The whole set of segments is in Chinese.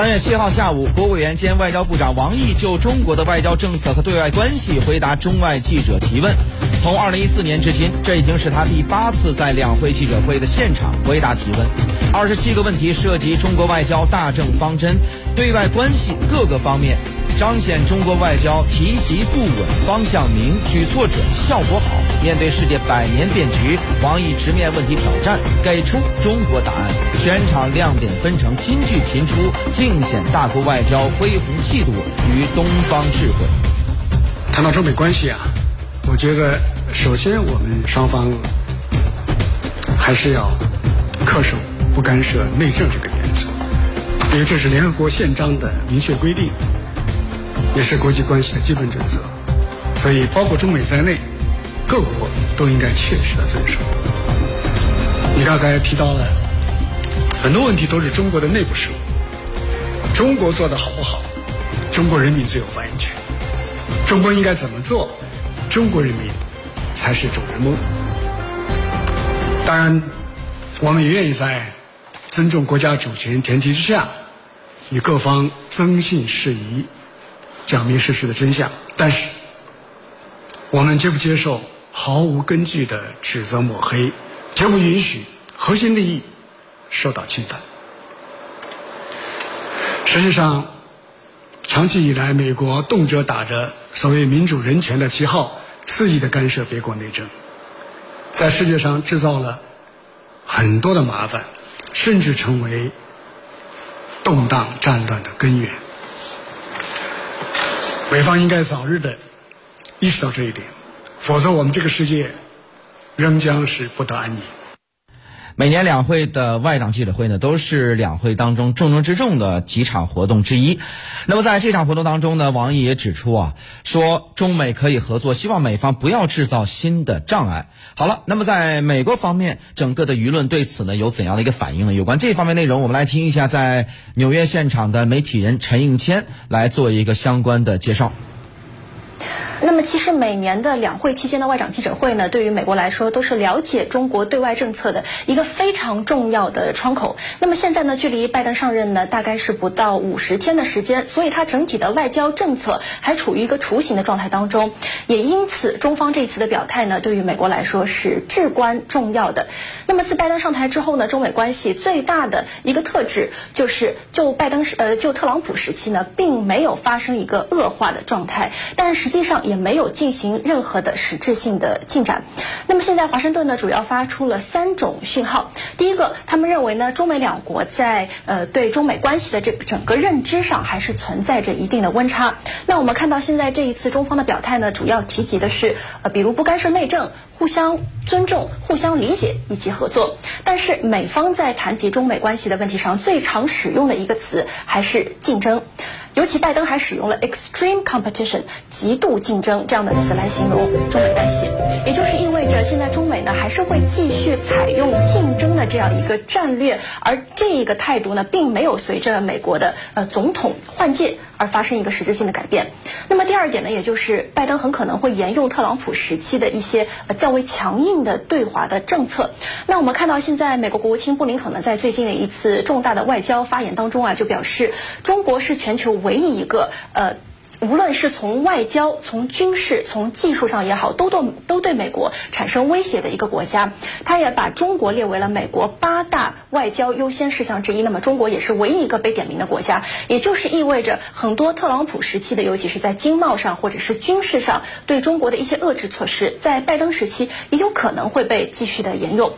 三月七号下午，国务委员兼外交部长王毅就中国的外交政策和对外关系回答中外记者提问。从二零一四年至今，这已经是他第八次在两会记者会的现场回答提问。二十七个问题涉及中国外交大政方针、对外关系各个方面。彰显中国外交提及不稳、方向明、举措准、效果好。面对世界百年变局，王毅直面问题挑战，给出中国答案。全场亮点纷呈，金句频出，尽显大国外交恢宏气度与东方智慧。谈到中美关系啊，我觉得首先我们双方还是要恪守不干涉内政这个原则，因为这是联合国宪章的明确规定。也是国际关系的基本准则，所以包括中美在内，各国都应该切实的遵守。你刚才提到了很多问题，都是中国的内部事务。中国做的好不好，中国人民最有发言权。中国应该怎么做，中国人民才是主人翁。当然，我们也愿意在尊重国家主权前提之下，与各方增信事宜。讲明事实的真相，但是我们绝不接受毫无根据的指责抹黑，绝不允许核心利益受到侵犯。实际上，长期以来，美国动辄打着所谓民主人权的旗号，肆意的干涉别国内政，在世界上制造了很多的麻烦，甚至成为动荡战乱的根源。美方应该早日的意识到这一点，否则我们这个世界仍将是不得安宁。每年两会的外长记者会呢，都是两会当中重中之重的几场活动之一。那么在这场活动当中呢，王毅也指出啊，说中美可以合作，希望美方不要制造新的障碍。好了，那么在美国方面，整个的舆论对此呢有怎样的一个反应呢？有关这方面内容，我们来听一下在纽约现场的媒体人陈应谦来做一个相关的介绍。那么，其实每年的两会期间的外长记者会呢，对于美国来说都是了解中国对外政策的一个非常重要的窗口。那么现在呢，距离拜登上任呢，大概是不到五十天的时间，所以他整体的外交政策还处于一个雏形的状态当中。也因此，中方这一次的表态呢，对于美国来说是至关重要的。那么自拜登上台之后呢，中美关系最大的一个特质就是，就拜登时呃就特朗普时期呢，并没有发生一个恶化的状态，但实际上。也没有进行任何的实质性的进展。那么现在华盛顿呢，主要发出了三种讯号。第一个，他们认为呢，中美两国在呃对中美关系的这个整个认知上还是存在着一定的温差。那我们看到现在这一次中方的表态呢，主要提及的是呃比如不干涉内政、互相尊重、互相理解以及合作。但是美方在谈及中美关系的问题上，最常使用的一个词还是竞争。尤其拜登还使用了 extreme competition 极度竞争这样的词来形容中美关系，也就是意味着现在中美呢还是会继续采用竞争的这样一个战略，而这一个态度呢并没有随着美国的呃总统换届。而发生一个实质性的改变。那么第二点呢，也就是拜登很可能会沿用特朗普时期的一些呃较为强硬的对华的政策。那我们看到现在美国国务卿布林肯呢，在最近的一次重大的外交发言当中啊，就表示中国是全球唯一一个呃。无论是从外交、从军事、从技术上也好，都对都对美国产生威胁的一个国家，他也把中国列为了美国八大外交优先事项之一。那么，中国也是唯一一个被点名的国家，也就是意味着很多特朗普时期的，尤其是在经贸上或者是军事上对中国的一些遏制措施，在拜登时期也有可能会被继续的沿用。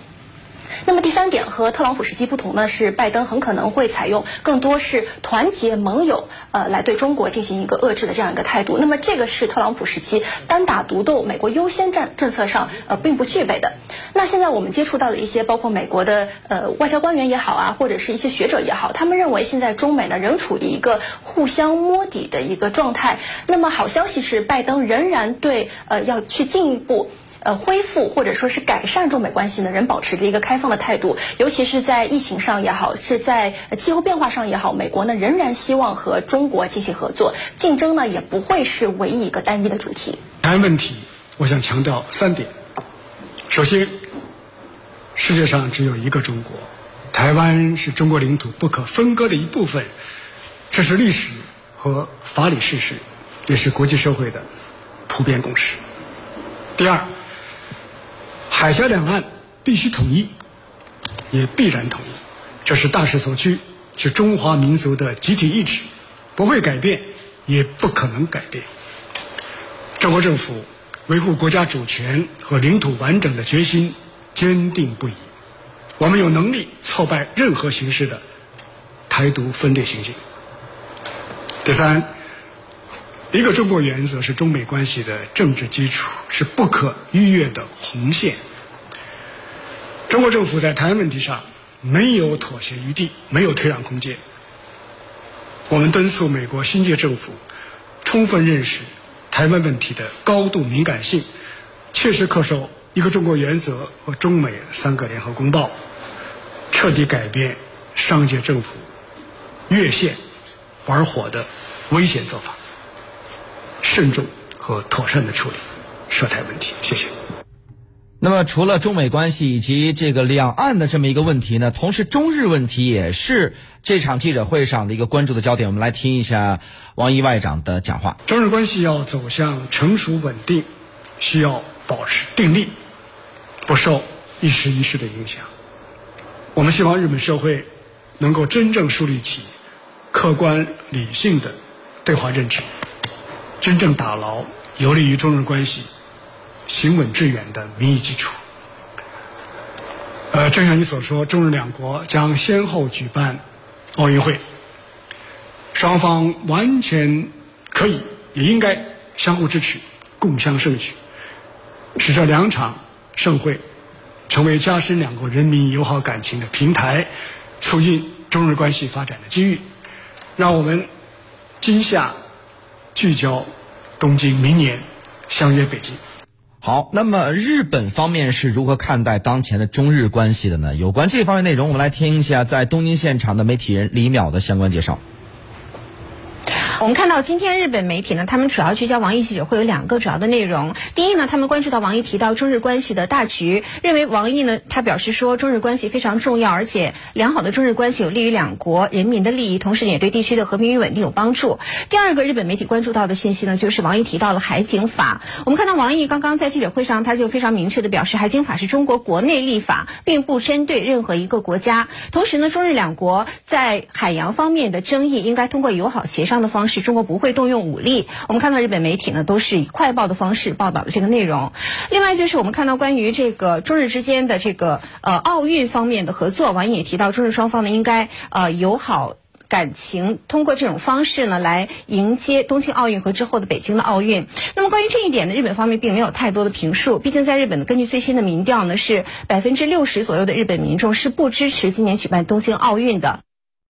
那么第三点和特朗普时期不同呢，是拜登很可能会采用更多是团结盟友，呃，来对中国进行一个遏制的这样一个态度。那么这个是特朗普时期单打独斗、美国优先战政策上呃并不具备的。那现在我们接触到的一些包括美国的呃外交官员也好啊，或者是一些学者也好，他们认为现在中美呢仍处于一个互相摸底的一个状态。那么好消息是，拜登仍然对呃要去进一步。呃，恢复或者说是改善中美关系呢，仍保持着一个开放的态度，尤其是在疫情上也好，是在气候变化上也好，美国呢仍然希望和中国进行合作，竞争呢也不会是唯一一个单一的主题。谈问题，我想强调三点。首先，世界上只有一个中国，台湾是中国领土不可分割的一部分，这是历史和法理事实，也是国际社会的普遍共识。第二，海峡两岸必须统一，也必然统一，这是大势所趋，是中华民族的集体意志，不会改变，也不可能改变。中国政府维护国家主权和领土完整的决心坚定不移，我们有能力挫败任何形式的台独分裂行径。第三，一个中国原则是中美关系的政治基础，是不可逾越的红线。中国政府在台湾问题上没有妥协余地，没有退让空间。我们敦促美国新届政府充分认识。台湾问题的高度敏感性，切实恪守一个中国原则和中美三个联合公报，彻底改变上届政府越线玩火的危险做法，慎重和妥善的处理涉台问题。谢谢。那么，除了中美关系以及这个两岸的这么一个问题呢，同时中日问题也是这场记者会上的一个关注的焦点。我们来听一下王毅外长的讲话。中日关系要走向成熟稳定，需要保持定力，不受一时一事的影响。我们希望日本社会能够真正树立起客观理性的对话认知，真正打牢有利于中日关系。行稳致远的民意基础。呃，正像你所说，中日两国将先后举办奥运会，双方完全可以也应该相互支持，共襄盛举，使这两场盛会成为加深两国人民友好感情的平台，促进中日关系发展的机遇。让我们今夏聚焦东京，明年相约北京。好，那么日本方面是如何看待当前的中日关系的呢？有关这方面内容，我们来听一下在东京现场的媒体人李淼的相关介绍。我们看到今天日本媒体呢，他们主要聚焦王毅记者会有两个主要的内容。第一呢，他们关注到王毅提到中日关系的大局，认为王毅呢，他表示说中日关系非常重要，而且良好的中日关系有利于两国人民的利益，同时也对地区的和平与稳定有帮助。第二个日本媒体关注到的信息呢，就是王毅提到了海警法。我们看到王毅刚刚在记者会上，他就非常明确的表示，海警法是中国国内立法，并不针对任何一个国家。同时呢，中日两国在海洋方面的争议应该通过友好协商的方式。是中国不会动用武力。我们看到日本媒体呢，都是以快报的方式报道了这个内容。另外就是我们看到关于这个中日之间的这个呃奥运方面的合作，王毅也提到中日双方呢应该呃友好感情，通过这种方式呢来迎接东京奥运和之后的北京的奥运。那么关于这一点呢，日本方面并没有太多的评述。毕竟在日本呢根据最新的民调呢，是百分之六十左右的日本民众是不支持今年举办东京奥运的。